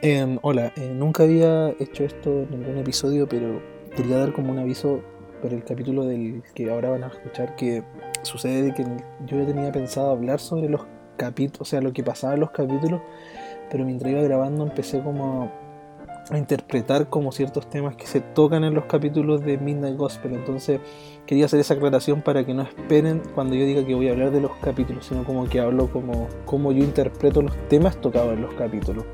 Em, hola, eh, nunca había hecho esto en ningún episodio, pero quería dar como un aviso por el capítulo del que ahora van a escuchar que sucede que yo ya tenía pensado hablar sobre los capítulos, o sea, lo que pasaba en los capítulos, pero mientras iba grabando empecé como a interpretar como ciertos temas que se tocan en los capítulos de Midnight Gospel. Entonces quería hacer esa aclaración para que no esperen cuando yo diga que voy a hablar de los capítulos, sino como que hablo como, como yo interpreto los temas tocados en los capítulos.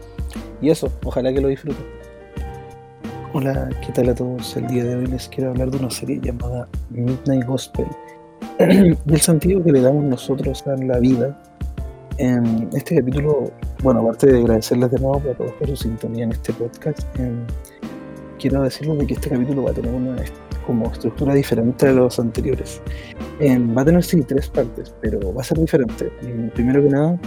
Y eso, ojalá que lo disfruten. Hola, ¿qué tal a todos? El día de hoy les quiero hablar de una serie llamada Midnight Gospel y el sentido que le damos nosotros a la vida. En este capítulo, bueno, aparte de agradecerles de nuevo todos por su sintonía en este podcast, em, quiero decirles de que este capítulo va a tener una como estructura diferente a los anteriores. Em, va a tener sí tres partes, pero va a ser diferente. Primero que nada,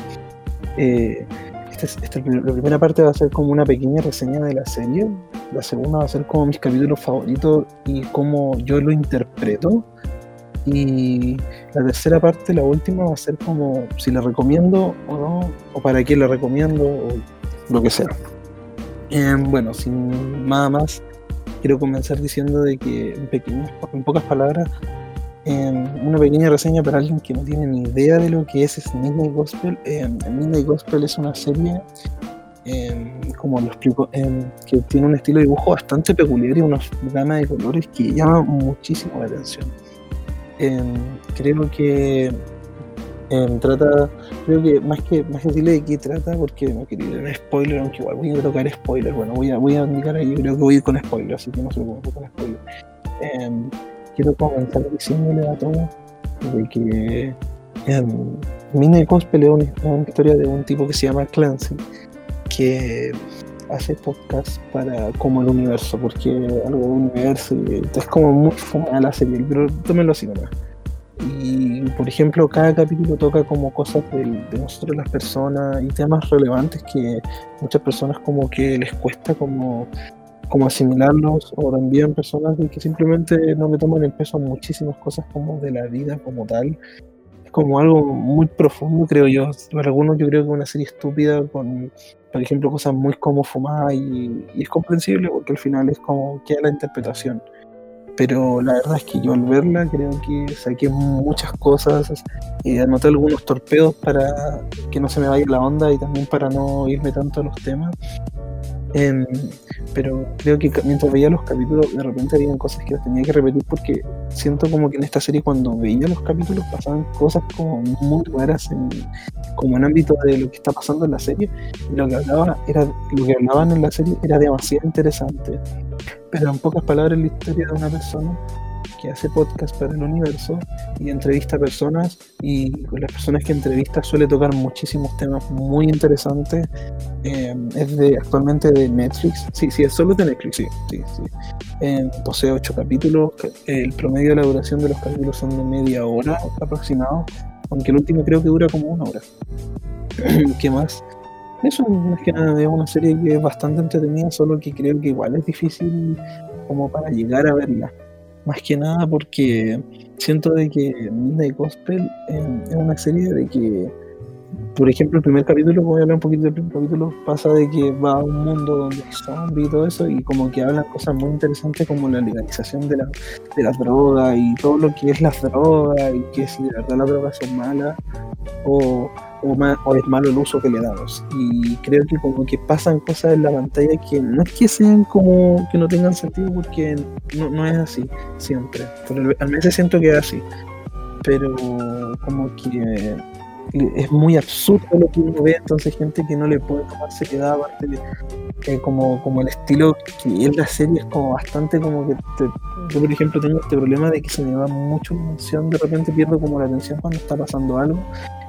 eh, este esta, la primera parte va a ser como una pequeña reseña de la serie. La segunda va a ser como mis capítulos favoritos y cómo yo lo interpreto. Y la tercera parte, la última, va a ser como si la recomiendo o no, o para qué la recomiendo, o lo que sea. Em, bueno, sin nada más, quiero comenzar diciendo de que en, pequeñas, en pocas palabras, una pequeña reseña para alguien que no tiene ni idea de lo que es Midnight Gospel. Eh, Midnight Gospel es una serie, como lo explico, que tiene un estilo de dibujo bastante peculiar y una gama de colores que llama muchísimo la atención. Creo que trata, creo que más que más que decirle de qué trata, porque no quería en spoiler, aunque igual voy a tocar spoiler, bueno, voy a, voy a indicar ahí, creo que voy a ir con spoiler, así que no se lo con spoiler. Quiero comenzar diciéndole a todos de que Mina es una, historia de un tipo que se llama Clancy, que hace podcast para como el universo, porque algo de universo es como muy fumada la serie, pero tómenlo así nomás. Y por ejemplo, cada capítulo toca como cosas de, de, nosotros las personas y temas relevantes que muchas personas como que les cuesta como como asimilarlos o también personas que simplemente no le toman el peso a muchísimas cosas como de la vida como tal. Como algo muy profundo, creo yo. Para algunos yo creo que es una serie estúpida con, por ejemplo, cosas muy como fumadas y, es comprensible porque al final es como queda la interpretación. Pero la verdad es que yo al verla creo que saqué muchas cosas y anoté algunos torpedos para que no se me vaya la onda y también para no irme tanto a los temas. Em, pero creo que mientras veía los capítulos, de repente había cosas que tenía que repetir porque siento como que en esta serie, cuando veía los capítulos, pasaban cosas como muy raras, en, como en ámbito de lo que está pasando en la serie. Y lo que, hablaba era, lo que hablaban en la serie era demasiado interesante. Pero en pocas palabras, la historia de una persona que hace podcast para el universo y entrevista a personas y con las personas que entrevista suele tocar muchísimos temas muy interesantes. Em, es de actualmente de Netflix, sí, sí, es solo de Netflix, sí, sí, sí. Em, posee ocho capítulos, el promedio de la duración de los capítulos son de media hora aproximado, aunque el último creo que dura como una hora. ¿Qué más? Eso es que nada, es una serie que es bastante entretenida, solo que creo que igual es difícil como para llegar a verla. Más que nada porque siento de que Midnight Gospel es una serie de que, por ejemplo, el primer capítulo, voy a hablar un poquito del primer capítulo, pasa de que va a un mundo donde hay zombies y todo eso, y como que hablan cosas muy interesantes como la legalización de la, de la droga y todo lo que es la droga y que si de verdad las drogas son malas o o, es malo el uso que le damos. Y creo que como que pasan cosas en la pantalla que no es que sean como que no tengan sentido porque no, no es así siempre. al menos siento que es así. Pero como que es muy absurdo lo que uno ve, entonces gente que no le puede tomarse queda aparte de, como, como el estilo que es la serie es como bastante como que yo por ejemplo tengo este problema de que se me va mucho la atención, de repente pierdo como la atención cuando está pasando algo,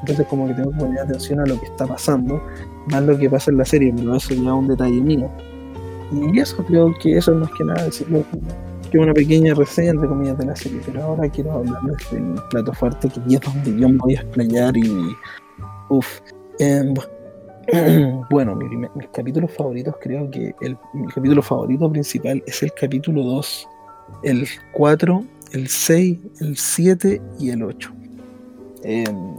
entonces como que tengo que poner atención a lo que está pasando, más lo que pasa en la serie, pero eso ya es un detalle mío. Y eso creo que eso es más que nada decirlo una pequeña reseña entre comillas de la serie, pero ahora quiero hablarles del plato fuerte que es donde yo me voy a explayar y uff. Em, bueno, mis capítulos favoritos creo que el, mi capítulo favorito principal es el capítulo 2, el 4, el 6, el 7 y el 8.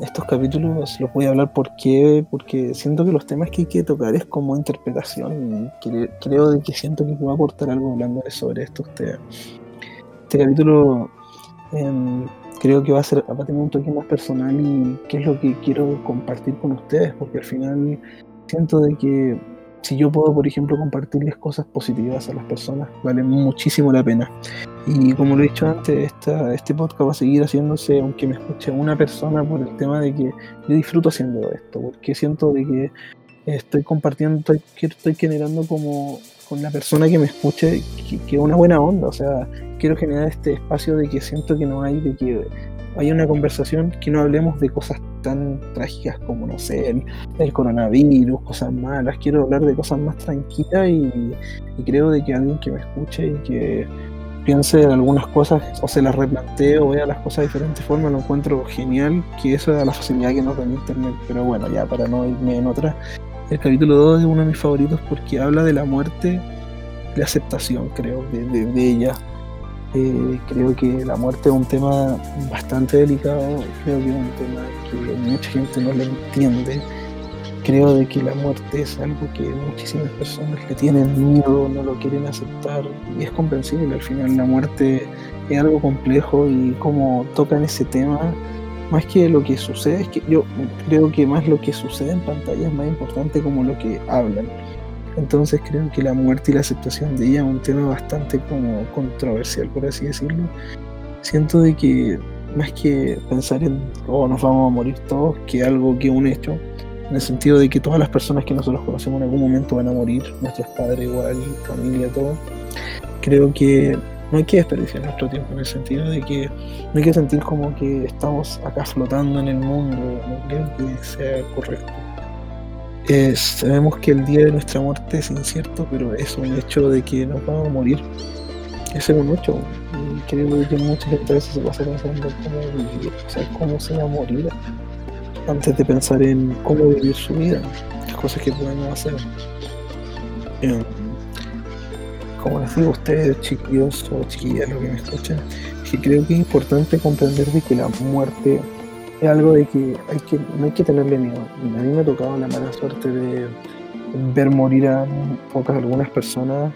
Estos capítulos los voy a hablar porque, porque siento que los temas que hay que tocar es como interpretación y creo de que siento que puedo aportar algo hablando sobre esto. Este, este capítulo em, creo que va a, ser, va a tener un toque más personal y qué es lo que quiero compartir con ustedes, porque al final siento de que si yo puedo, por ejemplo, compartirles cosas positivas a las personas, vale muchísimo la pena. Y como lo he dicho antes, este podcast va a seguir haciéndose aunque me escuche una persona por el tema de que yo disfruto haciendo esto, porque siento de que estoy compartiendo, estoy, estoy generando como con la persona que me escuche que, una buena onda, o sea, quiero generar este espacio de que siento que no hay, de que hay una conversación que no hablemos de cosas tan trágicas como, no sé, el, coronavirus, cosas malas, quiero hablar de cosas más tranquilas y, y creo de que alguien que me escuche y que piense en algunas cosas o se las replantee o vea las cosas de diferentes formas, lo encuentro genial, que eso es la facilidad que nos da Internet. Pero bueno, ya para no irme en otra, el capítulo 2 es uno de mis favoritos porque habla de la muerte, de aceptación, creo, de, ella. Eh, creo que la muerte es un tema bastante delicado, creo que es un tema que mucha gente no lo entiende creo de que la muerte es algo que muchísimas personas le tienen miedo, no lo quieren aceptar y es comprensible. Al final la muerte es algo complejo y como tocan ese tema, más que lo que sucede, es que yo creo que más lo que sucede en pantalla es más importante como lo que hablan. Entonces creo que la muerte y la aceptación de ella es un tema bastante como controversial, por así decirlo. Siento de que más que pensar en, oh, nos vamos a morir todos, que algo que un hecho, en el sentido de que todas las personas que nosotros conocemos en algún momento van a morir, nuestros padres igual, familia, todo. Creo que no hay que desperdiciar nuestro tiempo en el sentido de que no hay que sentir como que estamos acá flotando en el mundo, no creo que sea correcto. sabemos que el día de nuestra muerte es incierto, pero es un hecho de que nos vamos a morir. Ese es un hecho. Y creo que mucha gente a veces se pasa pensando cómo vivir, o sea, cómo se va a morir antes de pensar en cómo vivir su vida, las cosas que podemos hacer. Em, como les digo a ustedes, chiquillos o chiquillas, lo que me escuchan, que creo que es importante comprender de que la muerte es algo de que, hay que no hay que tenerle miedo. A mí me ha tocado la mala suerte de ver morir a pocas algunas personas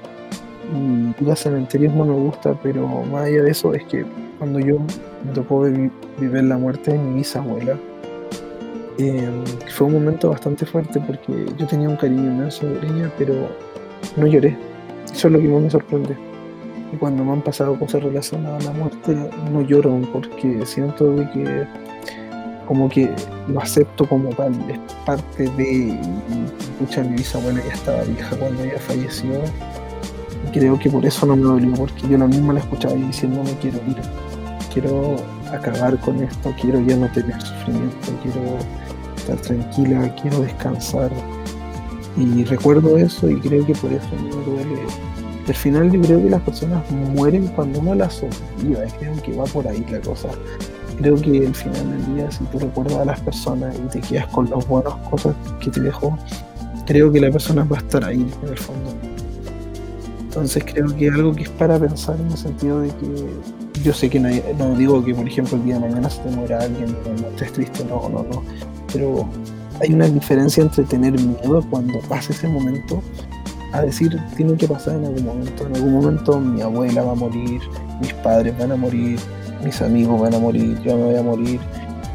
y ir a cementerios no me gusta, pero más allá de eso es que cuando yo me tocó vivir la muerte de mi bisabuela, Em, fue un momento bastante fuerte porque yo tenía un cariño inmenso por ella, pero no lloré. Eso es lo que más me sorprende. Y cuando me han pasado cosas relacionadas a la muerte, no lloro porque siento que como que lo acepto como tal, es parte de, escucha, mi bisabuela ya estaba vieja cuando ella falleció, y creo que por eso no me dolió, porque yo la misma la escuchaba y diciendo no quiero ir, quiero acabar con esto, quiero ya no tener sufrimiento, quiero estar tranquila, quiero descansar. Y recuerdo eso y creo que por eso me duele. Al final yo creo que las personas mueren cuando uno las olvida, creo que va por ahí la cosa. Creo que al final del día, si tú recuerdas a las personas y te quedas con las buenas cosas que te dejó, creo que la persona va a estar ahí en el fondo. Entonces creo que algo que es para pensar en el sentido de que yo sé que no, digo que por ejemplo el día de mañana se te muera alguien, no estés triste, no, no, no pero hay una diferencia entre tener miedo cuando pasa ese momento a decir, tiene que pasar en algún momento. En algún momento mi abuela va a morir, mis padres van a morir, mis amigos van a morir, yo me voy a morir.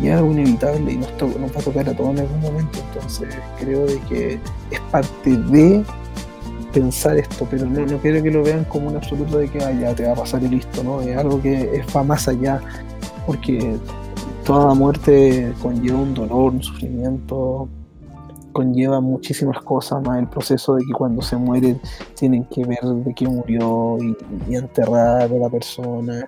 Y es algo inevitable y nos, va a tocar a todos en algún momento. Entonces creo de que es parte de pensar esto, pero no, no quiero que lo vean como un absoluto de que ah, ya te va a pasar y listo, ¿no? Es algo que va más allá, porque toda muerte conlleva un dolor, un sufrimiento, conlleva muchísimas cosas más el proceso de que cuando se muere tienen que ver de qué murió y, enterrar a la persona,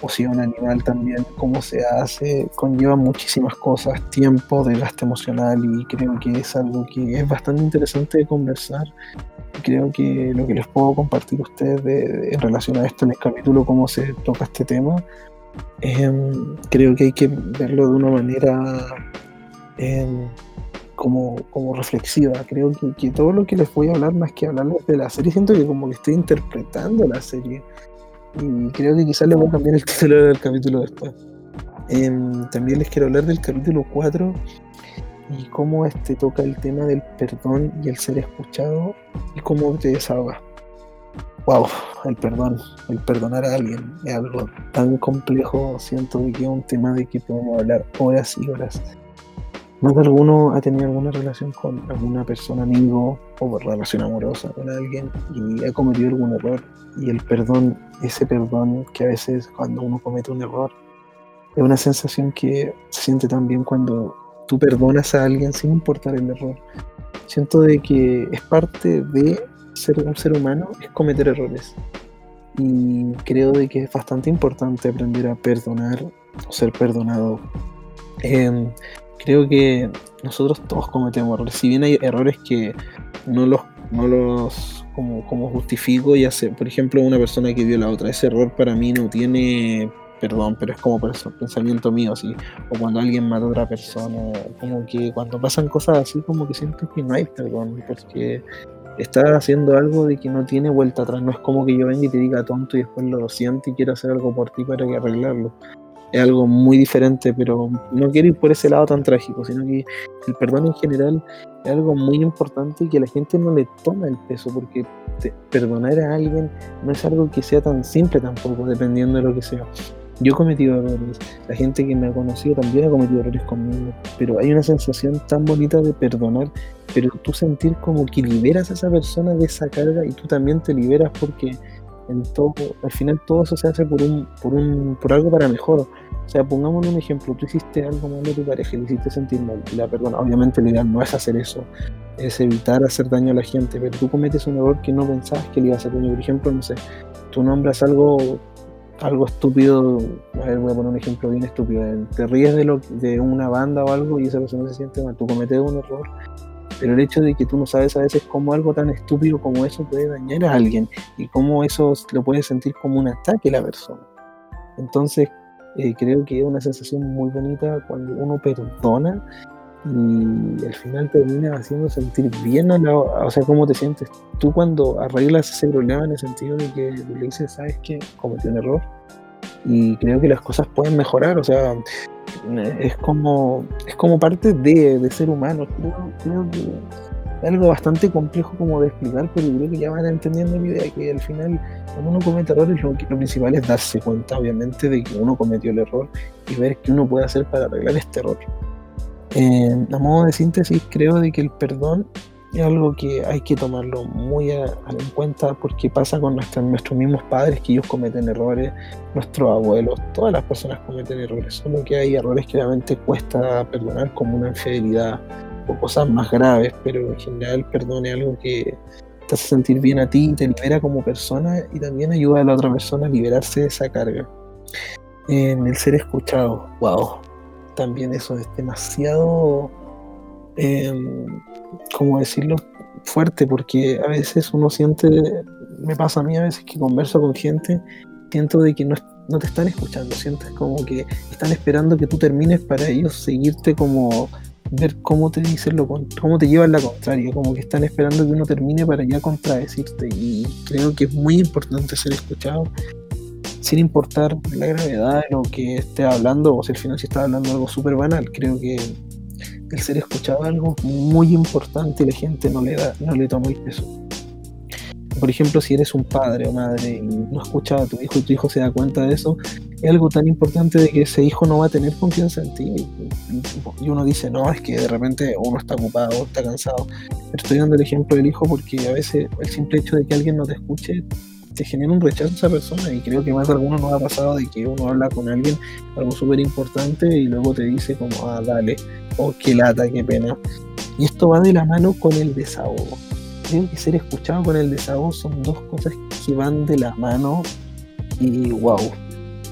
o si un animal también, cómo se hace, conlleva muchísimas cosas, tiempo, desgaste emocional y creo que es algo que es bastante interesante de conversar. Creo que lo que les puedo compartir a ustedes en relación a esto en el capítulo, cómo se toca este tema, Em, creo que hay que verlo de una manera em, como, como, reflexiva. Creo que, todo lo que les voy a hablar, más que hablarles de la serie, siento que como que estoy interpretando la serie. Y creo que quizás le voy a cambiar el título del capítulo después. Em, también les quiero hablar del capítulo 4 y cómo este toca el tema del perdón y el ser escuchado y cómo te desahoga. Wow, el perdón, el perdonar a alguien es algo tan complejo, siento que es un tema de que podemos hablar horas y horas. Más de alguno ha tenido alguna relación con alguna persona, amigo o relación amorosa con alguien y ha cometido algún error. Y el perdón, ese perdón que a veces cuando uno comete un error, es una sensación que se siente tan bien cuando tú perdonas a alguien sin importar el error. Siento de que es parte de ser un ser humano, es cometer errores. Y creo de que es bastante importante aprender a perdonar o ser perdonado. Em, creo que nosotros todos cometemos errores. Si bien hay errores que no los, no los como, como justifico, ya sé, por ejemplo, una persona que vio a otra, ese error para mí no tiene perdón, pero es como pensamiento mío, así. O cuando alguien mata a otra persona, como que cuando pasan cosas así, como que siento que no hay perdón, porque estás haciendo algo de que no tiene vuelta atrás. No es como que yo venga y te diga tonto y después lo siento y quiero hacer algo por ti para que arreglarlo es algo muy diferente, pero no quiero ir por ese lado tan trágico, sino que el perdón en general es algo muy importante y que la gente no le toma el peso, porque perdonar a alguien no es algo que sea tan simple tampoco, dependiendo de lo que sea. Yo he cometido errores, la gente que me ha conocido también ha cometido errores conmigo, pero hay una sensación tan bonita de perdonar, pero tú sentir como que liberas a esa persona de esa carga y tú también te liberas porque en todo, al final todo eso se hace por un, por un, por algo para mejor. O sea, pongamos un ejemplo, tú hiciste algo malo a tu pareja y le hiciste sentir mal, y la perdona, obviamente lo ideal no es hacer eso, es evitar hacer daño a la gente, pero tú cometes un error que no pensabas que le iba a hacer daño. Por ejemplo, no sé, tú nombras algo, algo estúpido, a ver, voy a poner un ejemplo bien estúpido, te ríes de, lo, de una banda o algo y esa persona se siente mal, tú cometes un error pero el hecho de que tú no sabes a veces cómo algo tan estúpido como eso puede dañar a alguien y cómo eso lo puede sentir como un ataque a la persona. Entonces, eh, creo que es una sensación muy bonita cuando uno perdona y al final termina haciendo sentir bien a la, o sea, cómo te sientes tú cuando arreglas ese problema en el sentido de que le dices, sabes que cometí un error y creo que las cosas pueden mejorar, o sea, es como, es como parte de, ser humano. Creo, que es algo bastante complejo como de explicar, pero creo que ya van entendiendo la idea que al final cuando uno comete errores lo, lo principal es darse cuenta obviamente de que uno cometió el error y ver qué uno puede hacer para arreglar este error. Eh, a modo de síntesis creo de que el perdón es algo que hay que tomarlo muy en cuenta porque pasa con nuestros mismos padres que ellos cometen errores, nuestros abuelos, todas las personas cometen errores, solo que hay errores que realmente cuesta perdonar como una infidelidad o cosas más graves, pero en general el perdón es algo que te hace sentir bien a ti, te libera como persona y también ayuda a la otra persona a liberarse de esa carga. En el ser escuchado, wow, también eso es demasiado eh, ¿cómo decirlo? Fuerte, porque a veces uno siente, me pasa a mí a veces que converso con gente, siento de que no, no te están escuchando, sientes como que están esperando que tú termines para ellos seguirte como ver cómo te dicen lo cómo te llevan la contraria, como que están esperando que uno termine para ya contradecirte y creo que es muy importante ser escuchado sin importar la gravedad de lo que esté hablando o si al final si está hablando algo súper banal, creo que el ser escuchado es algo muy importante y la gente no le, da, no le toma el peso. Por ejemplo, si eres un padre o madre y no escuchas a tu hijo y tu hijo se da cuenta de eso, es algo tan importante de que ese hijo no va a tener confianza en ti. Y uno dice, no, es que de repente uno está ocupado, está cansado. Pero estoy dando el ejemplo del hijo porque a veces el simple hecho de que alguien no te escuche te genera un rechazo a esa persona y creo que más de alguno nos ha pasado de que uno habla con alguien algo súper importante y luego te dice como, ah, dale, o oh, qué lata, qué pena. Y esto va de la mano con el desahogo. Creo que ser escuchado con el desahogo son dos cosas que van de la mano y wow.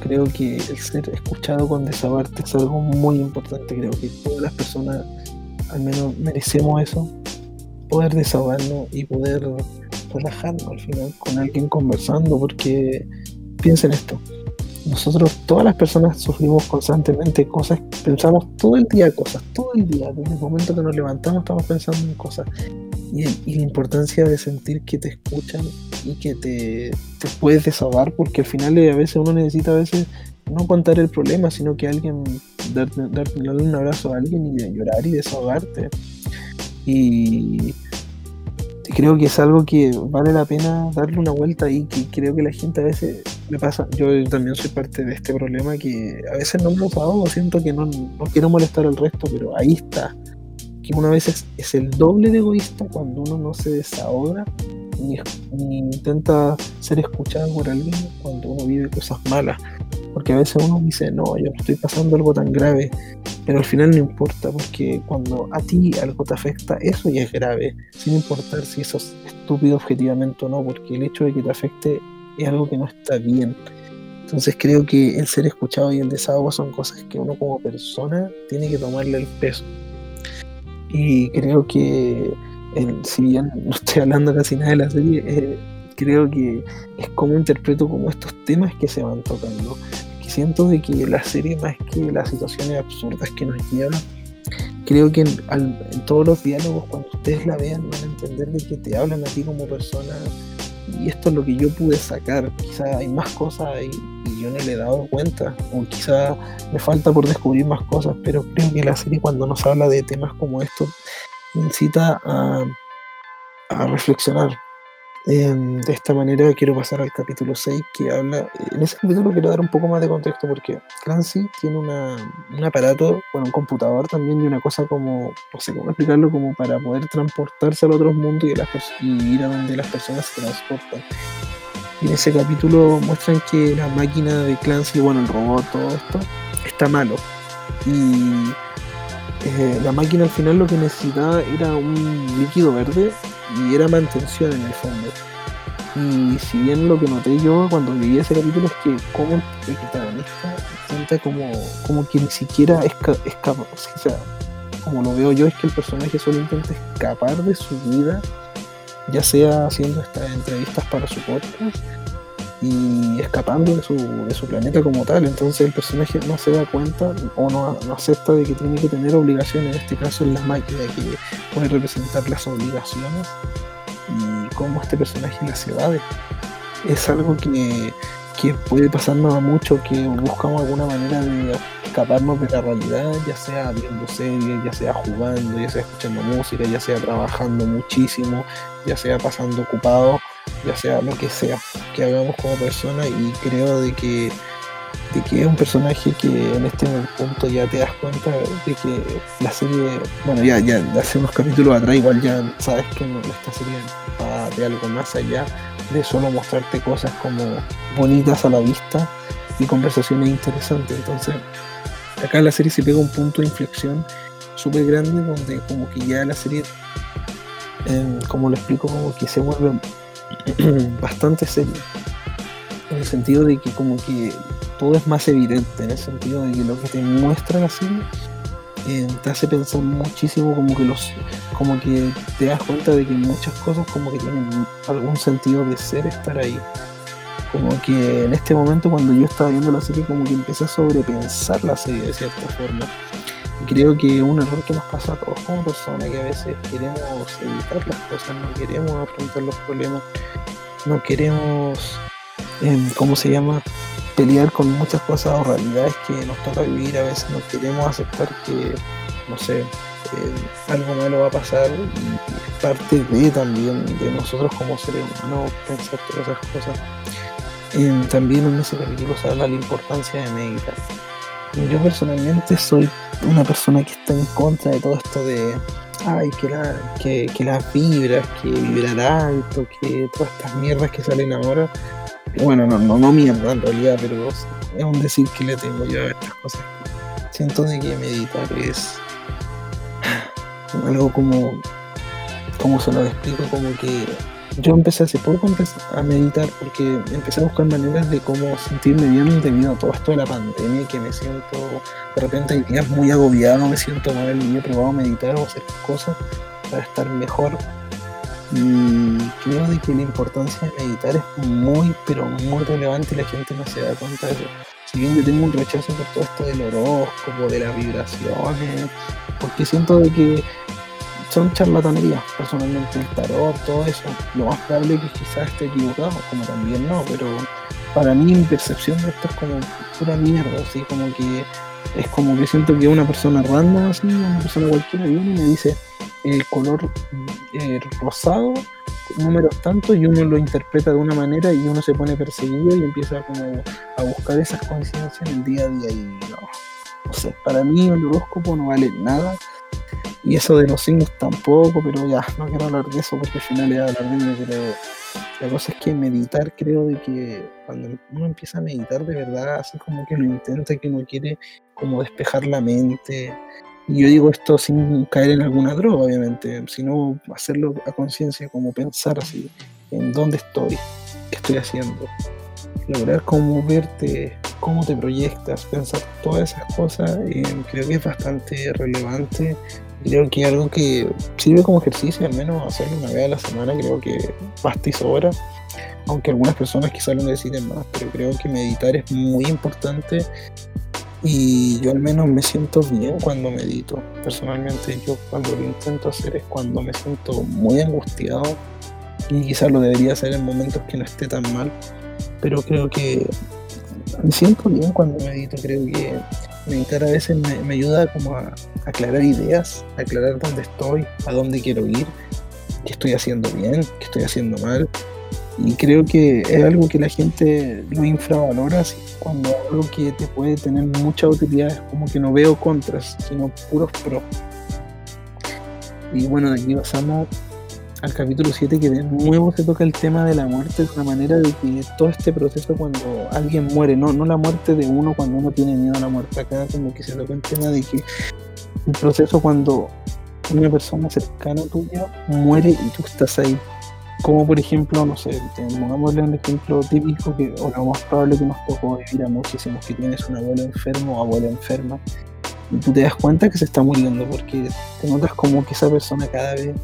Creo que el ser escuchado con desahogarte es algo muy importante. Creo que todas las personas al menos merecemos eso. Poder desahogarnos y poder relajarnos al final con alguien conversando, porque piensen esto, nosotros, todas las personas sufrimos constantemente cosas, pensamos todo el día cosas, todo el día, desde el momento que nos levantamos estamos pensando en cosas. Y, la importancia de sentir que te escuchan y que te, puedes desahogar, porque al final a veces uno necesita a veces no contar el problema, sino que alguien, darte, darle un abrazo a alguien y llorar y desahogarte. Y creo que es algo que vale la pena darle una vuelta y que creo que la gente a veces le pasa, yo también soy parte de este problema que a veces no me lo siento que no, no quiero molestar al resto, pero ahí está. Que una vez es, el doble de egoísta cuando uno no se desahoga ni, intenta ser escuchado por alguien cuando uno vive cosas malas. Porque a veces uno dice, no, yo estoy pasando algo tan grave, pero al final no importa, porque cuando a ti algo te afecta, eso ya es grave, sin importar si eso es estúpido objetivamente o no, porque el hecho de que te afecte es algo que no está bien. Entonces creo que el ser escuchado y el desahogo son cosas que uno como persona tiene que tomarle el peso. Y creo que si bien no estoy hablando casi nada de la serie, eh, creo que es como interpreto como estos temas que se van tocando. Que siento de que la serie, más que las situaciones absurdas que nos llevan, creo que en, todos los diálogos, cuando ustedes la vean, van a entender de que te hablan a ti como persona. Y esto es lo que yo pude sacar. Quizá hay más cosas y, y yo no le he dado cuenta. O quizá me falta por descubrir más cosas. Pero creo que la serie cuando nos habla de temas como estos incita a, a reflexionar. Em, de esta manera quiero pasar al capítulo 6 que habla, en ese capítulo quiero dar un poco más de contexto porque Clancy tiene una, un aparato, bueno, un computador también y una cosa como, no sé cómo explicarlo, como para poder transportarse al otro mundo y, las y ir a donde las personas se transportan. Y en ese capítulo muestran que la máquina de Clancy, bueno, el robot, todo esto, está malo. Y eh, la máquina al final lo que necesitaba era un líquido verde y era mantención en el fondo. Y si bien lo que noté yo cuando vi ese capítulo es que como el protagonista siente como, como que ni siquiera escapa, o sea, como lo veo yo es que el personaje solo intenta escapar de su vida, ya sea haciendo estas entrevistas para su podcast y escapando de su, de su, planeta como tal. Entonces el personaje no se da cuenta o no, acepta de que tiene que tener obligaciones, en este caso en la máquina, que puede representar las obligaciones y cómo este personaje las evade. Es algo que, que puede pasarnos a mucho, que buscamos alguna manera de escaparnos de la realidad, ya sea viendo series, ya sea jugando, ya sea escuchando música, ya sea trabajando muchísimo, ya sea pasando ocupado ya sea lo que sea que hagamos como persona y creo de que de que es un personaje que en este punto ya te das cuenta de que la serie, bueno ya, ya hace unos capítulos atrás igual ya sabes que esta serie va de algo más allá de solo mostrarte cosas como bonitas a la vista y conversaciones interesantes. Entonces, acá la serie se pega un punto de inflexión súper grande donde como que ya la serie, como lo explico, como que se vuelve bastante serio. En el sentido de que como que todo es más evidente, en el sentido de que lo que te muestra la serie eh, te hace pensar muchísimo como que los como que te das cuenta de que muchas cosas como que tienen algún sentido de ser estar ahí como que en este momento cuando yo estaba viendo la serie como que empecé a sobrepensar la serie de cierta forma creo que un error que nos pasa a todos como personas, que a veces queremos evitar las cosas, no queremos afrontar los problemas, no queremos, em, ¿cómo se llama?, pelear con muchas cosas o realidades que nos toca vivir, a veces no queremos aceptar que, no sé, em, algo malo va a pasar y es parte de también de nosotros como seres humanos pensar todas esas cosas. Em, también en ese capítulo se habla de la importancia de meditar yo personalmente soy una persona que está en contra de todo esto de ay que la, que, que las vibras, que vibrar alto, que todas estas mierdas que salen ahora. Bueno, no, no, no mierda en realidad, pero es un decir que le tengo yo a estas cosas. Siento de que meditar es algo como, como se lo explico, como que yo empecé hace poco a meditar porque empecé a buscar maneras de cómo sentirme bien debido a todo esto de la pandemia que me siento de repente días muy agobiado, me siento mal y he probado meditar o hacer cosas para estar mejor y creo de que la importancia de meditar es muy pero muy relevante y la gente no se da cuenta de eso. Si bien yo tengo un rechazo por todo esto del horóscopo, de las vibraciones, porque siento de que son charlatanerías, personalmente el tarot, todo eso. Lo más probable es que quizás esté equivocado, como también no, pero para mí mi percepción de esto es como pura mierda, así como que es como que siento que una persona random, así, una persona cualquiera viene y me dice el color eh, rosado, números tantos, y uno lo interpreta de una manera y uno se pone perseguido y empieza como a buscar esas coincidencias en el día a día y no, no sé, para mí el horóscopo no vale nada y eso de los signos tampoco, pero ya, no quiero hablar de eso porque al final es hablar de pero la cosa es que meditar, creo de que cuando uno empieza a meditar de verdad, así como que lo intenta, que uno quiere como despejar la mente. Y yo digo esto sin caer en alguna droga, obviamente, sino hacerlo a conciencia, como pensar así, en dónde estoy, qué estoy haciendo. Lograr cómo verte, cómo te proyectas, pensar todas esas cosas, eh, creo que es bastante relevante Creo que algo que sirve como ejercicio, al menos hacerlo una vez a la semana, creo que basta y sobra. Aunque algunas personas quizás lo necesiten más, pero creo que meditar es muy importante y yo al menos me siento bien cuando medito. Personalmente yo cuando lo intento hacer es cuando me siento muy angustiado y quizás lo debería hacer en momentos que no esté tan mal, pero creo que me siento bien cuando medito, creo que meditar a veces me, ayuda como a, aclarar ideas, a aclarar dónde estoy, a dónde quiero ir, qué estoy haciendo bien, qué estoy haciendo mal. Y creo que es algo que la gente lo infravalora cuando algo que te puede tener mucha utilidad es como que no veo contras, sino puros pros. Y bueno, de aquí pasamos al capítulo 7 que de nuevo se toca el tema de la muerte de una manera de que todo este proceso cuando alguien muere, no, no la muerte de uno cuando uno tiene miedo a la muerte, acá como que se toca el tema de que el proceso cuando una persona cercana tuya muere y tú estás ahí. Como por ejemplo, no sé, pongámosle un ejemplo típico que, o lo más probable que nos tocó vivir a muchísimos, que tienes un abuelo enfermo o abuela enferma, y tú te das cuenta que se está muriendo porque te notas como que esa persona cada vez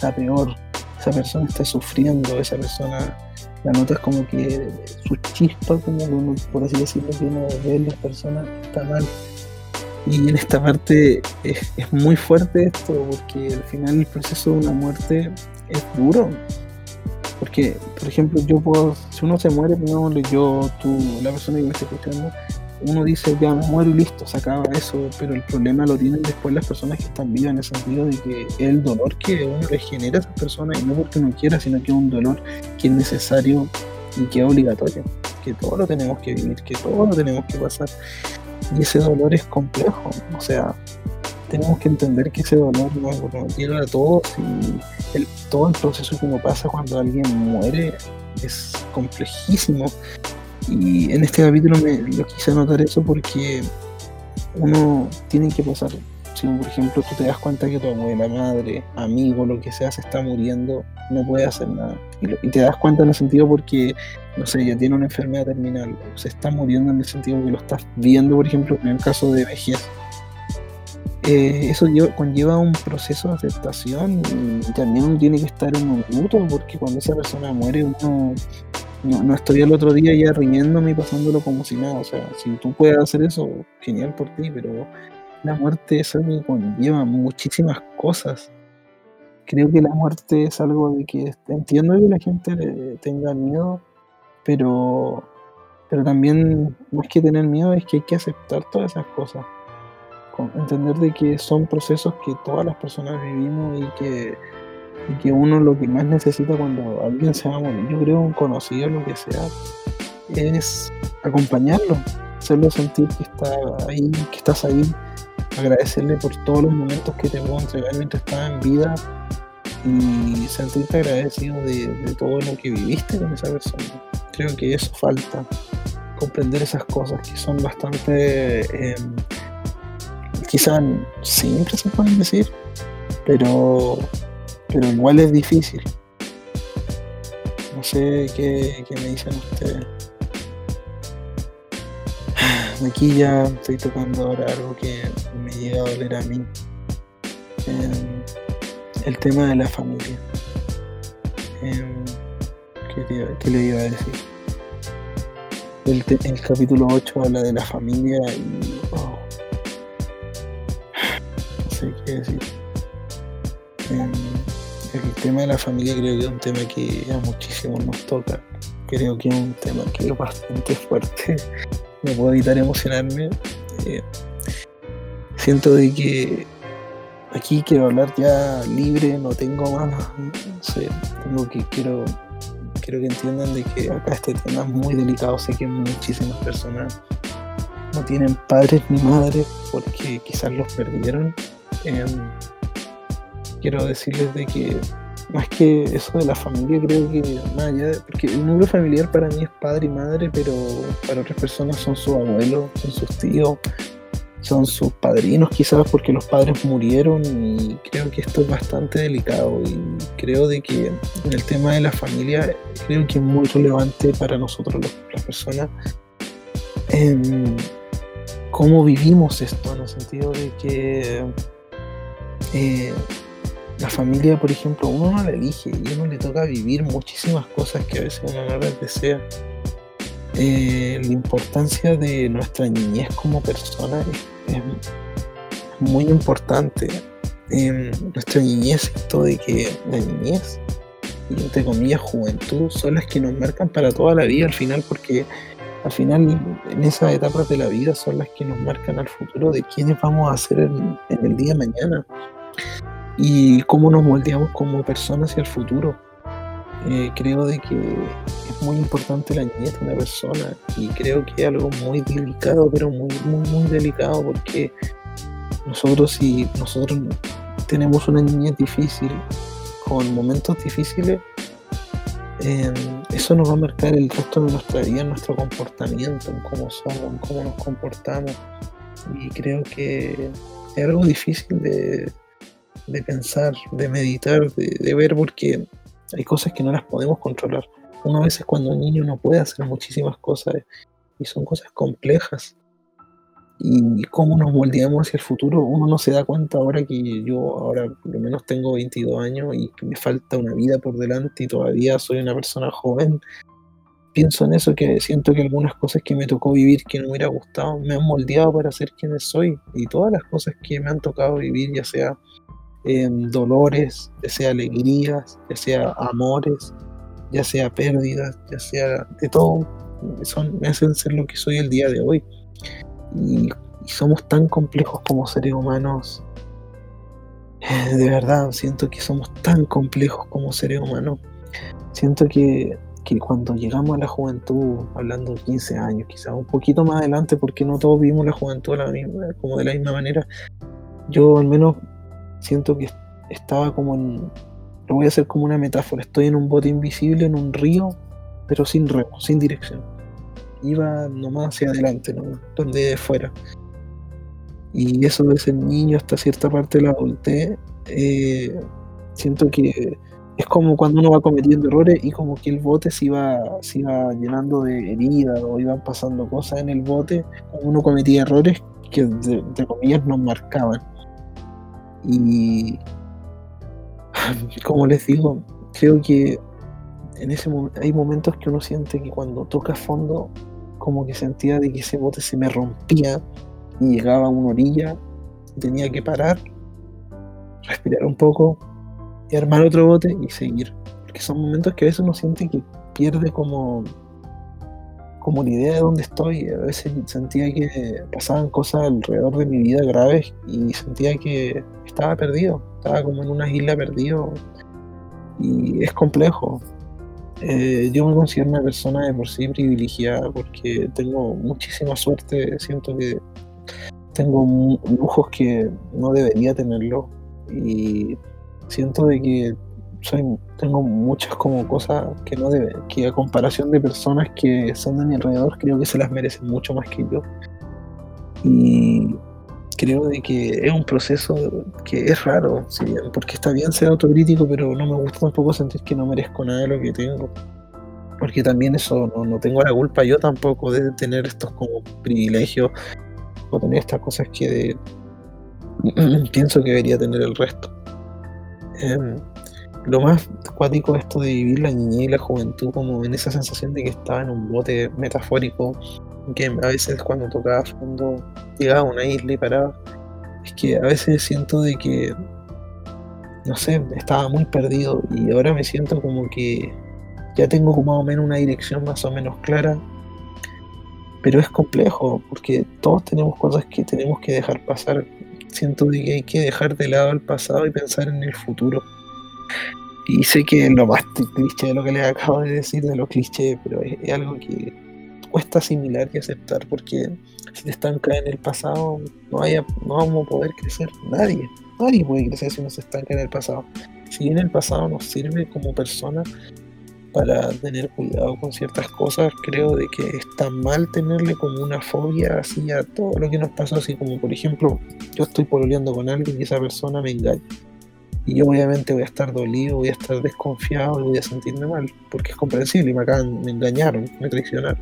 está peor, esa persona está sufriendo, esa persona la notas como que su chispa, como uno, por así decirlo, que uno ve en las personas está mal. Y en esta parte es, es, muy fuerte esto, porque al final el proceso de una muerte es duro. Porque, por ejemplo, yo puedo, si uno se muere, yo, tú, la persona que me está escuchando, uno dice ya me muero y listo, se acaba eso, pero el problema lo tienen después las personas que están vivas en el sentido de que el dolor que uno le genera a esas personas, y no porque uno quiera, sino que es un dolor que es necesario y que es obligatorio, que todo lo tenemos que vivir, que todo lo tenemos que pasar. Y ese dolor es complejo, o sea, tenemos que entender que ese dolor nos, nos a todos y el, todo el proceso que uno pasa cuando alguien muere es complejísimo y en este capítulo me lo quise anotar eso porque uno tiene que pasar. Si por ejemplo tú te das cuenta que tu abuela, madre, amigo, lo que sea, se está muriendo, no puede hacer nada. Y, te das cuenta en el sentido porque, no sé, ya tiene una enfermedad terminal, se está muriendo en el sentido que lo estás viendo, por ejemplo, en el caso de vejez. Eh, eso conlleva un proceso de aceptación y también uno tiene que estar en un luto porque cuando esa persona muere uno no, no estoy el otro día ya riéndome y pasándolo como si nada. O sea, si tú puedes hacer eso, genial por ti, pero la muerte es algo que conlleva muchísimas cosas. Creo que la muerte es algo de que entiendo que la gente tenga miedo, pero, pero también más que tener miedo es que hay que aceptar todas esas cosas. Entender de que son procesos que todas las personas vivimos y que y que uno lo que más necesita cuando alguien se va a yo creo un conocido, lo que sea, es acompañarlo, hacerlo sentir que está ahí, que estás ahí, agradecerle por todos los momentos que te puedo entregar mientras estaba en vida y sentirte agradecido de, todo lo que viviste con esa persona. Creo que eso falta, comprender esas cosas que son bastante, eh, quizás simples se pueden decir, pero pero igual es difícil. No sé qué, me dicen ustedes. Aquí ya estoy tocando ahora algo que me llega a doler a mí. Em, el tema de la familia. Em, ¿qué, le iba a decir? El, el, capítulo 8 habla de la familia y... no sé qué decir. Em, tema de la familia creo que es un tema que a muchísimos nos toca. Creo que es un tema que es bastante fuerte no puedo evitar emocionarme. Eh, siento de que aquí quiero hablar ya libre, no tengo más, no sé, tengo que quiero quiero que entiendan de que acá este tema es muy delicado, sé que muchísimas personas no tienen padres ni madres porque quizás los perdieron. Em, quiero decirles de que más que eso de la familia, creo que más allá, porque el núcleo familiar para mí es padre y madre, pero para otras personas son sus abuelos, son sus tíos, son sus padrinos quizás porque los padres murieron y creo que esto es bastante delicado. Y creo de que en el tema de la familia creo que es muy relevante para nosotros las personas en cómo vivimos esto en el sentido de que eh, la familia, por ejemplo, uno no la elige y uno le toca vivir muchísimas cosas que a veces uno no las desea. Eh, la importancia de nuestra niñez como persona es, muy importante. Nuestra niñez, esto de que la niñez y entre comillas juventud son las que nos marcan para toda la vida al final porque al final en esas etapas de la vida son las que nos marcan al futuro de quiénes vamos a ser en el día de mañana y cómo nos moldeamos como personas hacia el futuro. Eh, creo de que es muy importante la niñez de una persona y creo que es algo muy delicado, pero muy, muy, muy delicado porque nosotros si nosotros tenemos una niñez difícil, con momentos difíciles, em, eso nos va a marcar el resto de nuestra vida, nuestro comportamiento, en cómo somos, en cómo nos comportamos. Y creo que es algo difícil de, de pensar, de meditar, de, ver, porque hay cosas que no las podemos controlar. Uno a veces cuando un niño no puede hacer muchísimas cosas y son cosas complejas. Y cómo nos moldeamos hacia el futuro, uno no se da cuenta ahora que yo ahora por lo menos tengo 22 años y que me falta una vida por delante y todavía soy una persona joven. Pienso en eso, que siento que algunas cosas que me tocó vivir que no me hubiera gustado me han moldeado para ser quien soy. Y todas las cosas que me han tocado vivir, ya sea dolores, ya sea alegrías, ya sea amores, ya sea pérdidas, ya sea de todo, son, me hacen ser lo que soy el día de hoy. Y, somos tan complejos como seres humanos. Eh, de verdad, siento que somos tan complejos como seres humanos. Siento que, que cuando llegamos a la juventud, hablando de 15 años, quizás un poquito más adelante, porque no todos vivimos la juventud la misma, como de la misma manera, yo al menos siento que estaba como en. Lo voy a hacer como una metáfora. Estoy en un bote invisible, en un río, pero sin remo, sin dirección. Iba nomás hacia adelante, ¿no? donde fuera. Y eso de ser niño hasta cierta parte de la adultez, eh, siento que es como cuando uno va cometiendo errores y como que el bote se iba, se iba llenando de heridas o iban pasando cosas en el bote, uno cometía errores que de, de comillas nos marcaban. Y como les digo, creo que en ese hay momentos que uno siente que cuando toca fondo, como que sentía de que ese bote se me rompía y llegaba a una orilla, tenía que parar, respirar un poco armar otro bote y seguir. Porque son momentos que a veces uno siente que pierde como como la idea de dónde estoy. A veces sentía que pasaban cosas alrededor de mi vida graves y sentía que estaba perdido, estaba como en una isla perdido y es complejo. Eh, yo me considero una persona de por sí privilegiada porque tengo muchísima suerte, siento que tengo lujos que no debería tenerlo y siento de que soy, tengo muchas como cosas que no debe, que a comparación de personas que son de mi alrededor, creo que se las merecen mucho más que yo. Y creo de que es un proceso que es raro, porque está bien ser autocrítico, pero no me gusta tampoco sentir que no merezco nada de lo que tengo. Porque también eso, no, tengo la culpa yo tampoco de tener estos como privilegios o tener estas cosas que pienso que debería tener el resto. Em, lo más cuático esto de vivir la niñez y la juventud como en esa sensación de que estaba en un bote metafórico, que a veces cuando tocaba fondo llegaba a una isla y paraba. Es que a veces siento de que, no sé, estaba muy perdido y ahora me siento como que ya tengo más o menos una dirección más o menos clara. pero es complejo porque todos tenemos cosas que tenemos que dejar pasar. Siento que hay que dejar de lado el pasado y pensar en el futuro. Y sé que es lo más cliché de lo que les acabo de decir, de lo cliché, pero es, algo que cuesta asimilar y aceptar porque si te estanca en el pasado no, haya, no vamos a poder crecer. Nadie, nadie puede crecer si no se estanca en el pasado. Si bien el pasado nos sirve como persona, para tener cuidado con ciertas cosas. Creo de que está mal tenerle como una fobia así a todo lo que nos pasó, así como por ejemplo, yo estoy pololeando con alguien y esa persona me engaña. Y yo obviamente voy a estar dolido, voy a estar desconfiado y voy a sentirme mal, porque es comprensible y me acaban, me engañaron, me traicionaron.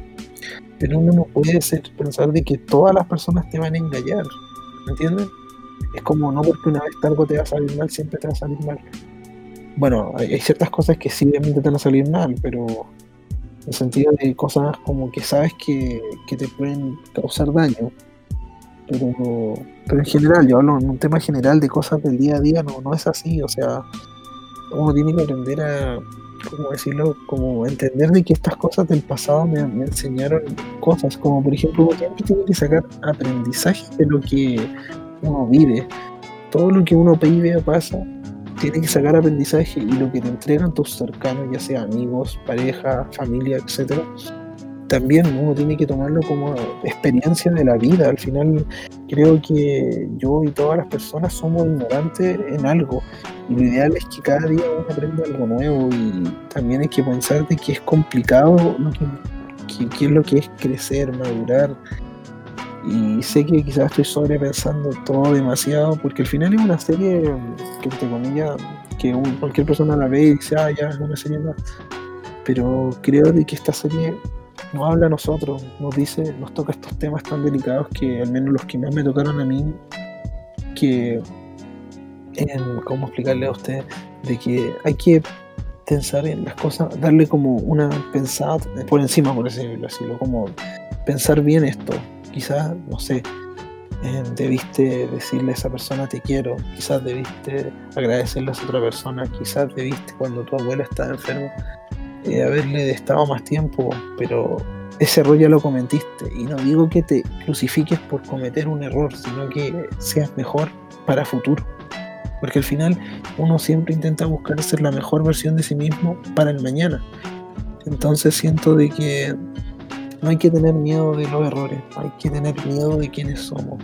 Pero uno no puede ser, pensar de que todas las personas te van a engañar, ¿me entiendes? Es como no porque una vez algo te va a salir mal, siempre te va a salir mal bueno, hay, ciertas cosas que sí obviamente te van a salir mal, pero en el sentido de cosas como que sabes que, te pueden causar daño. Pero, pero en general, yo hablo en un tema general de cosas del día a día, no, no es así, o sea, uno tiene que aprender a, ¿cómo decirlo? Como entender de que estas cosas del pasado me, enseñaron cosas, como por ejemplo, uno siempre tiene que sacar aprendizaje de lo que uno vive. Todo lo que uno vive pasa tienes que sacar aprendizaje y lo que te entregan tus cercanos, ya sea amigos, pareja, familia, etcétera, también uno tiene que tomarlo como experiencia de la vida. Al final creo que yo y todas las personas somos ignorantes en algo y lo ideal es que cada día uno aprenda algo nuevo y también hay que pensar de que es complicado lo que, que es lo que es crecer, madurar y sé que quizás estoy sobrepensando todo demasiado, porque al final es una serie que, entre comillas, que cualquier persona la ve y dice, ah, ya es una serie más. Pero creo de que esta serie nos habla a nosotros, nos dice, nos toca estos temas tan delicados que al menos los que más me tocaron a mí, que, ¿cómo explicarle a usted? De que hay que pensar en las cosas, darle como una pensada por encima, por decirlo así, como pensar bien esto, quizás, no sé, eh, debiste decirle a esa persona te quiero, quizás debiste agradecerle a esa otra persona, quizás debiste cuando tu abuela estaba enferma eh, haberle estado más tiempo, pero ese error ya lo cometiste y no digo que te crucifiques por cometer un error, sino que seas mejor para futuro. Porque al final uno siempre intenta buscar ser la mejor versión de sí mismo para el mañana. Entonces siento de que no hay que tener miedo de los errores, hay que tener miedo de quiénes somos.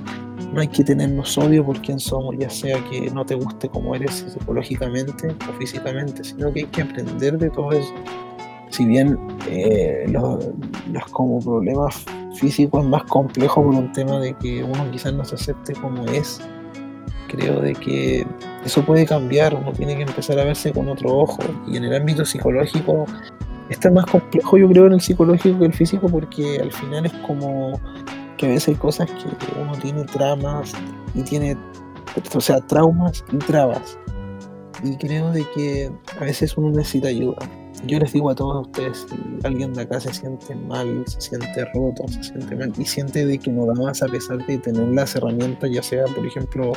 No hay que tenernos odio por quién somos, ya sea que no te guste como eres psicológicamente o físicamente, sino que hay que aprender de todo eso. Si bien eh, los, como problemas físicos es más complejo por un tema de que uno quizás no se acepte como es, creo de que eso puede cambiar, uno tiene que empezar a verse con otro ojo y en el ámbito psicológico está más complejo yo creo en el psicológico que el físico porque al final es como que a veces hay cosas que uno tiene tramas y tiene, o sea, traumas y trabas. Y creo de que a veces uno necesita ayuda. Yo les digo a todos ustedes, si alguien de acá se siente mal, se siente roto, se siente mal y siente de que no da más a pesar de tener las herramientas, ya sea, por ejemplo,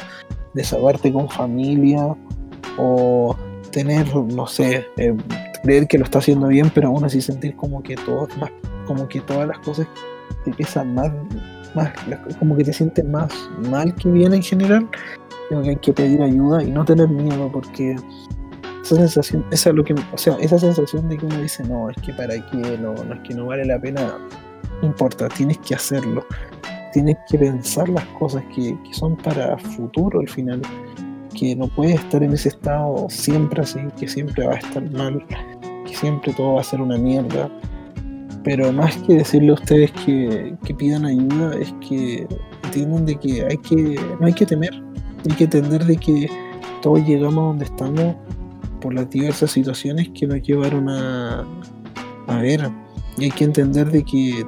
desahogarte con familia o tener, no sé, eh, creer que lo está haciendo bien, pero aún así sentir como que todo más, como que todas las cosas te pesan más, más, como que te sientes más mal que bien en general. Creo hay que pedir ayuda y no tener miedo porque esa sensación, esa lo que, o sea, esa sensación de que uno dice, no, es que para qué, no, no es que no vale la pena, no importa, tienes que hacerlo, tienes que pensar las cosas que, que son para futuro al final. Que no puede estar en ese estado siempre así, que siempre va a estar mal, que siempre todo va a ser una mierda. Pero más que decirle a ustedes que, pidan ayuda, es que entiendan de que, hay que no hay que temer, hay que entender de que todos llegamos a donde estamos por las diversas situaciones que nos llevaron a, a ver. Y hay que entender de que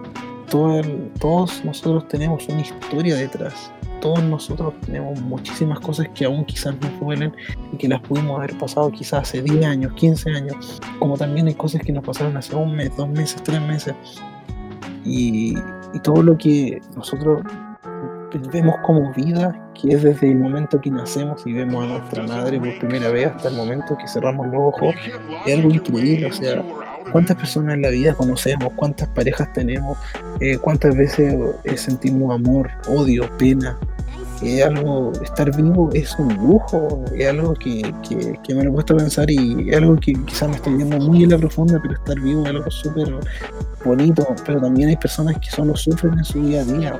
todos nosotros tenemos una historia detrás todos nosotros tenemos muchísimas cosas que aún quizás nos duelen y que las pudimos haber pasado quizás hace 10 años, 15 años, como también hay cosas que nos pasaron hace un mes, dos meses, tres meses. Y, todo lo que nosotros vemos como vida, que es desde el momento que nacemos y vemos a nuestra madre por primera vez hasta el momento que cerramos los ojos, es algo increíble, o sea, ¿Cuántas personas en la vida conocemos? ¿Cuántas parejas tenemos? Eh, ¿Cuántas veces eh, sentimos amor, odio, pena? Es algo, estar vivo es un lujo, es algo que, que, me lo he a pensar y es algo que quizás me estoy viendo muy en la profunda, pero estar vivo es algo súper bonito, pero también hay personas que solo sufren en su día a día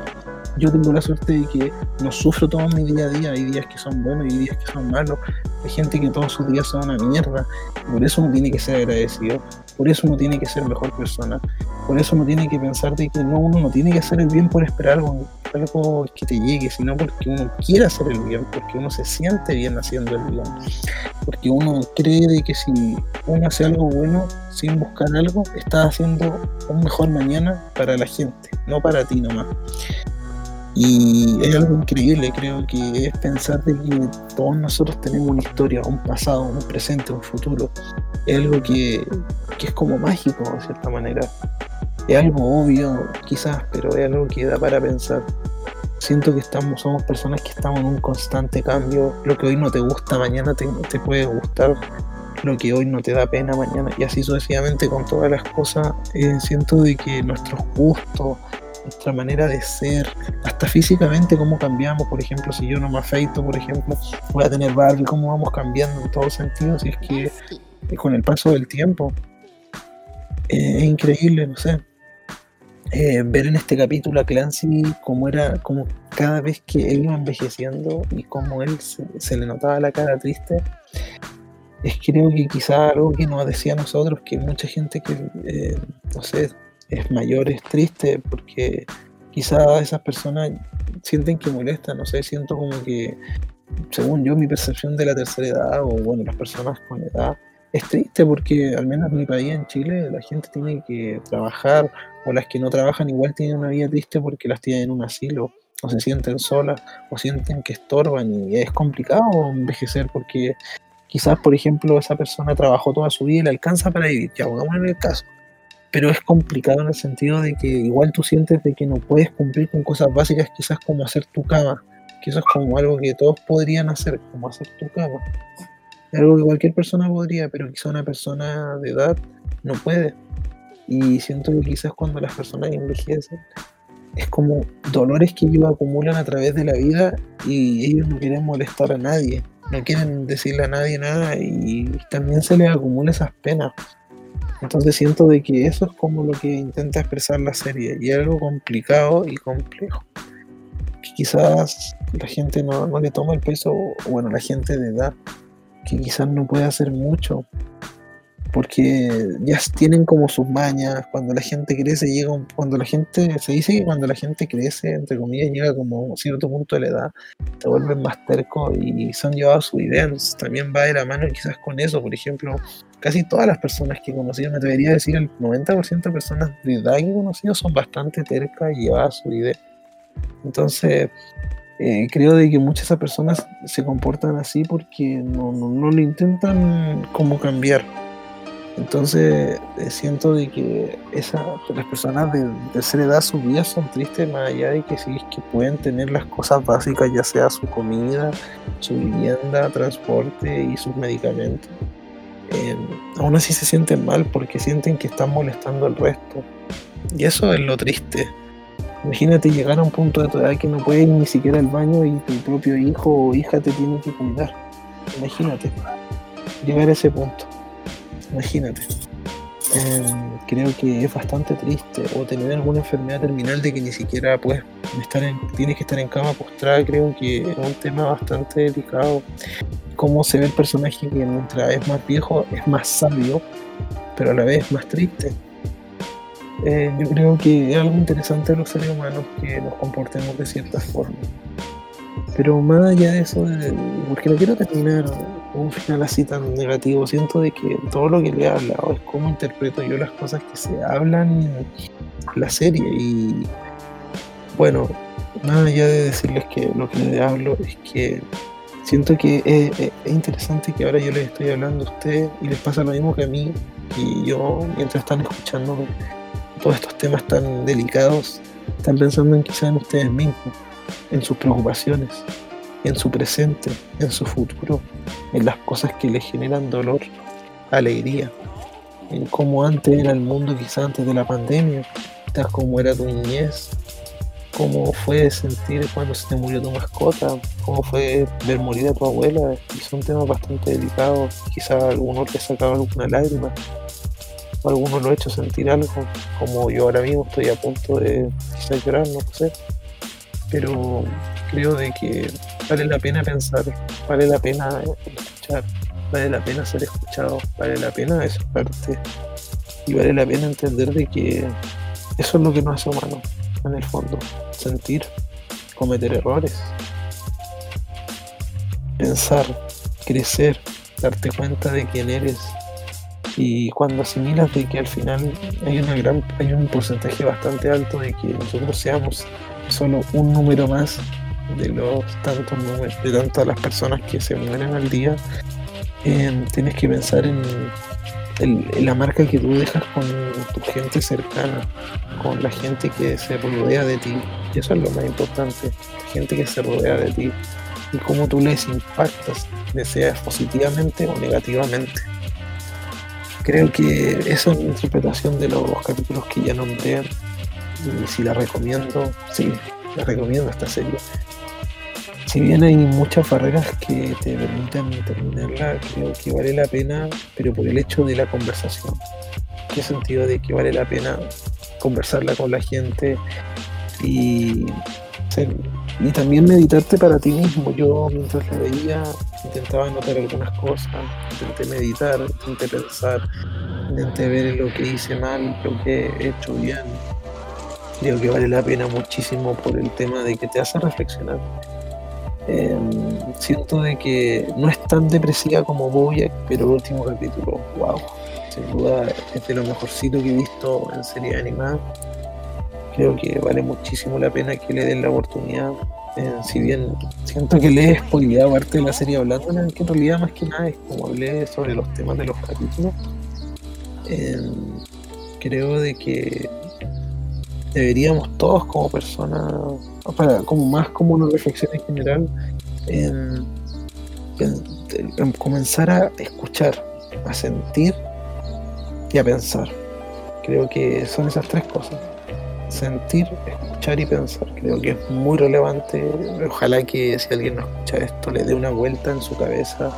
yo tengo la suerte de que no sufro todo mi día a día. Hay días que son buenos y días que son malos. Hay gente que todos sus días son una mierda. por eso uno tiene que ser agradecido. Por eso uno tiene que ser mejor persona. Por eso uno tiene que pensar de que no, uno no tiene que hacer el bien por esperar algo, algo que te llegue, sino porque uno quiere hacer el bien, porque uno se siente bien haciendo el bien. Porque uno cree de que si uno hace algo bueno sin buscar algo, está haciendo un mejor mañana para la gente, no para ti nomás. Y es algo increíble, creo que es pensar de que todos nosotros tenemos una historia, un pasado, un presente, un futuro. Es algo que, es como mágico, de cierta manera. Es algo obvio, quizás, pero es algo que da para pensar. Siento que estamos, somos personas que estamos en un constante cambio. Lo que hoy no te gusta, mañana te, te puede gustar. Lo que hoy no te da pena, mañana. Y así sucesivamente con todas las cosas. Eh, siento de que nuestros gustos, nuestra manera de ser, hasta físicamente cómo cambiamos, por ejemplo, si yo no me afeito, por ejemplo, voy a tener barba, cómo vamos cambiando en todos sentidos, y es que con el paso del tiempo eh, es increíble, no sé. Eh, ver en este capítulo a Clancy cómo era, como cada vez que él iba envejeciendo y cómo él se, le notaba la cara triste, es creo que quizá algo que nos decía a nosotros, que mucha gente que, eh, no sé, es mayor, es triste, porque quizás esas personas sienten que molestan, no sé, siento como que, según yo, mi percepción de la tercera edad, o bueno, las personas con edad, es triste porque al menos en mi país, en Chile, la gente tiene que trabajar, o las que no trabajan igual tienen una vida triste porque las tienen en un asilo, o se sienten solas, o sienten que estorban, y es complicado envejecer porque quizás, por ejemplo, esa persona trabajó toda su vida y le alcanza para vivir, ya pongamos en el caso pero es complicado en el sentido de que igual tú sientes de que no puedes cumplir con cosas básicas quizás como hacer tu cama, que eso es como algo que todos podrían hacer, como hacer tu cama. Algo que cualquier persona podría, pero quizás una persona de edad no puede. Y siento que quizás cuando las personas envejecen, es como dolores que ellos acumulan a través de la vida y ellos no quieren molestar a nadie, no quieren decirle a nadie nada y también se les acumula esas penas. Entonces siento de que eso es como lo que intenta expresar la serie y algo complicado y complejo. Que quizás la gente no, no le toma el peso, bueno, la gente de edad, que quizás no puede hacer mucho porque ya tienen como sus mañas, cuando la gente crece, llega cuando la gente, se dice que cuando la gente crece, entre comillas, llega como a cierto punto de la edad, te vuelven más terco y son llevados a su idea, también va de la mano quizás con eso, por ejemplo, casi todas las personas que he conocido, me atrevería a decir el 90% de personas de edad que he conocido son bastante tercas y llevadas su idea. Entonces, eh, creo de que muchas de esas personas se comportan así porque no, no, no lo intentan como cambiar entonces eh, siento de que esa, las personas de tercera edad, sus vidas son tristes, más allá de que sí que pueden tener las cosas básicas, ya sea su comida, su vivienda, transporte y sus medicamentos. Eh, aún así se sienten mal porque sienten que están molestando al resto. Y eso es lo triste. Imagínate llegar a un punto de tu edad que no puedes ni siquiera al baño y tu propio hijo o hija te tiene que cuidar. Imagínate llegar a ese punto. Imagínate. Em, creo que es bastante triste. O tener alguna enfermedad terminal de que ni siquiera puedes estar en, tienes que estar en cama postrada, creo que es un tema bastante delicado. Cómo se ve el personaje que mientras es más viejo es más sabio, pero a la vez más triste. Eh, yo creo que es algo interesante de los seres humanos que nos comportemos de cierta forma. Pero más allá de eso, porque no quiero terminar un final así tan negativo. Siento de que todo lo que le he hablado es cómo interpreto yo las cosas que se hablan en la serie. Y bueno, nada allá de decirles que lo que les hablo es que siento que es, interesante que ahora yo les estoy hablando a ustedes y les pasa lo mismo que a mí. Y yo, mientras están escuchando todos estos temas tan delicados, están pensando en quizás en ustedes mismos, en sus preocupaciones en su presente, en su futuro, en las cosas que le generan dolor, alegría. en cómo antes era el mundo, quizás antes de la pandemia, quizás cómo era tu niñez, cómo fue sentir cuando se te murió tu mascota, cómo fue ver morir a tu abuela, y son temas bastante delicados, quizás algunos te sacaba alguna lágrima, o algunos lo ha hecho sentir algo, como yo ahora mismo estoy a punto de quizás llorar, no sé, pero creo de que vale la pena pensar, vale la pena escuchar, vale la pena ser escuchado, vale la pena parte y vale la pena entender de que eso es lo que nos hace humanos, en el fondo, sentir, cometer errores, pensar, crecer, darte cuenta de quién eres. Y cuando asimilas de que al final hay una gran, hay un porcentaje bastante alto de que nosotros seamos solo un número más de los tantos de tantas las personas que se mueren al día, eh, tienes que pensar en, la marca que tú dejas con tu gente cercana, con la gente que se rodea de ti. Y eso es lo más importante, gente que se rodea de ti y cómo tú les impactas, ya sea positivamente o negativamente. Creo que esa es mi interpretación de los capítulos que ya nombré y si la recomiendo, sí, la recomiendo esta serie. Si bien hay muchas barreras que te permiten terminarla, creo que vale la pena, pero por el hecho de la conversación. ¿Qué sentido de que vale la pena conversarla con la gente y, y también meditarte para ti mismo? Yo mientras la veía intentaba anotar algunas cosas, intenté meditar, intenté pensar, intenté ver lo que hice mal, lo que he hecho bien creo que vale la pena muchísimo por el tema de que te hace reflexionar. Em, siento de que no es tan depresiva como Bojack, pero el último capítulo, wow, sin duda es de lo mejorcito que he visto en serie animada. Creo que vale muchísimo la pena que le den la oportunidad. Eh, si bien siento que le he spoileado parte de la serie hablando, que en realidad más que nada es como hablé sobre los temas de los capítulos. Em, creo de que deberíamos todos como personas, para, como más como una reflexión en general, en, comenzar a escuchar, a sentir y a pensar. Creo que son esas tres cosas. Sentir, escuchar y pensar. Creo que es muy relevante. Ojalá que si alguien no escucha esto le dé una vuelta en su cabeza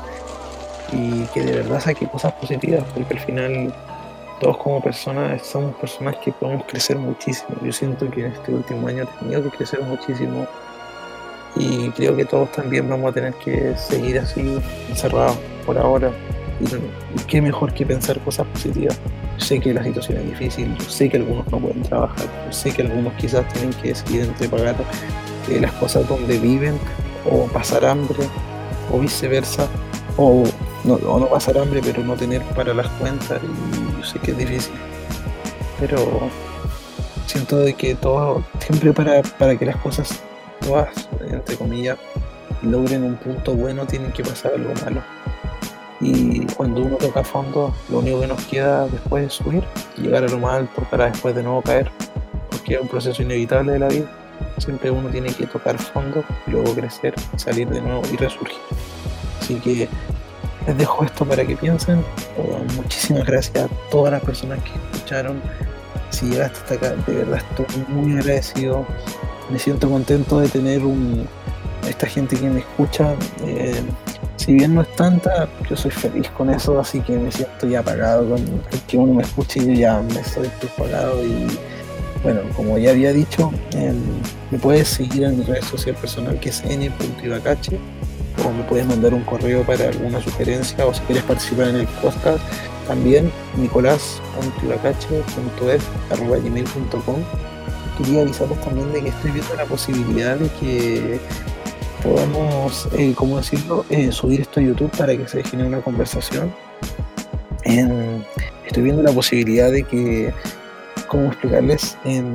y que de verdad saque cosas positivas, porque al final todos como personas somos personas que podemos crecer muchísimo. Yo siento que en este último año he tenido que crecer muchísimo y creo que todos también vamos a tener que seguir así encerrados por ahora. Y, qué mejor que pensar cosas positivas. sé que la situación es difícil, yo sé que algunos no pueden trabajar, yo sé que algunos quizás tienen que decidir entre pagar eh, las cosas donde viven o pasar hambre o viceversa o no, o no pasar hambre pero no tener para las cuentas y sé que es difícil, pero siento de que todo, siempre para, para que las cosas, todas, entre comillas, logren un punto bueno, tienen que pasar algo malo. Y cuando uno toca fondo, lo único que nos queda después es subir, llegar a lo más alto para después de nuevo caer, porque es un proceso inevitable de la vida. Siempre uno tiene que tocar fondo, luego crecer, salir de nuevo y resurgir. Así que les dejo esto para que piensen. muchísimas gracias a todas las personas que escucharon. Si llegaste hasta acá, de verdad estoy muy agradecido. Me siento contento de tener un, esta gente que me escucha. Eh, si bien no es tanta, yo soy feliz con eso, así que me siento ya pagado con que uno me escuche y yo ya me estoy pagado y bueno, como ya había dicho, me puedes seguir en mi red social personal que es n.ibacache o me puedes mandar un correo para alguna sugerencia o si quieres participar en el podcast también nicolás.ibacache.es.gmail.com quería avisarles también de que estoy viendo la posibilidad de que podamos, eh, ¿cómo decirlo?, eh, subir esto a YouTube para que se genere una conversación. estoy viendo la posibilidad de que, ¿cómo explicarles?, en,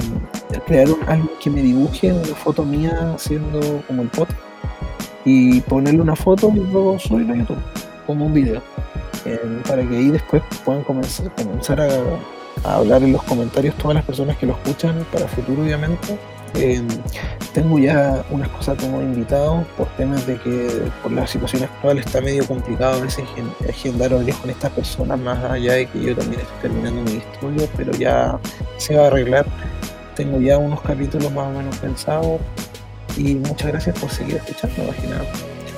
crear un, algo que me dibuje una foto mía haciendo como el podcast y ponerle una foto y luego subirlo a YouTube como un video. Eh, para que ahí después puedan comenzar, comenzar a, hablar en los comentarios todas las personas que lo escuchan para futuro obviamente Em, tengo ya unas cosas como invitados por temas de que por la situación actual está medio complicado a veces agendar horarios con estas personas, más allá de que yo también estoy terminando mi estudio, pero ya se va a arreglar. Tengo ya unos capítulos más o menos pensados y muchas gracias por seguir escuchando, imagina.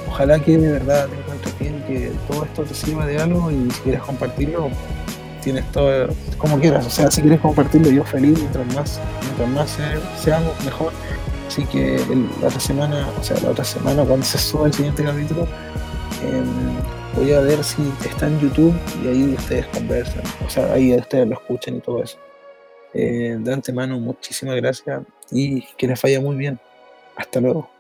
Ojalá que de verdad te encuentres bien, que todo esto te sirva de algo y si quieres compartirlo, tienes todo como quieras. O sea, si quieres compartirlo, yo feliz, mientras más, mientras más seamos, mejor Así que la otra semana, o sea, la otra semana cuando se suba el siguiente capítulo, em, voy a ver si está en YouTube y ahí ustedes conversan, o sea, ahí ustedes lo escuchan y todo eso. Eh, de antemano, muchísimas gracias y que les vaya muy bien. Hasta luego.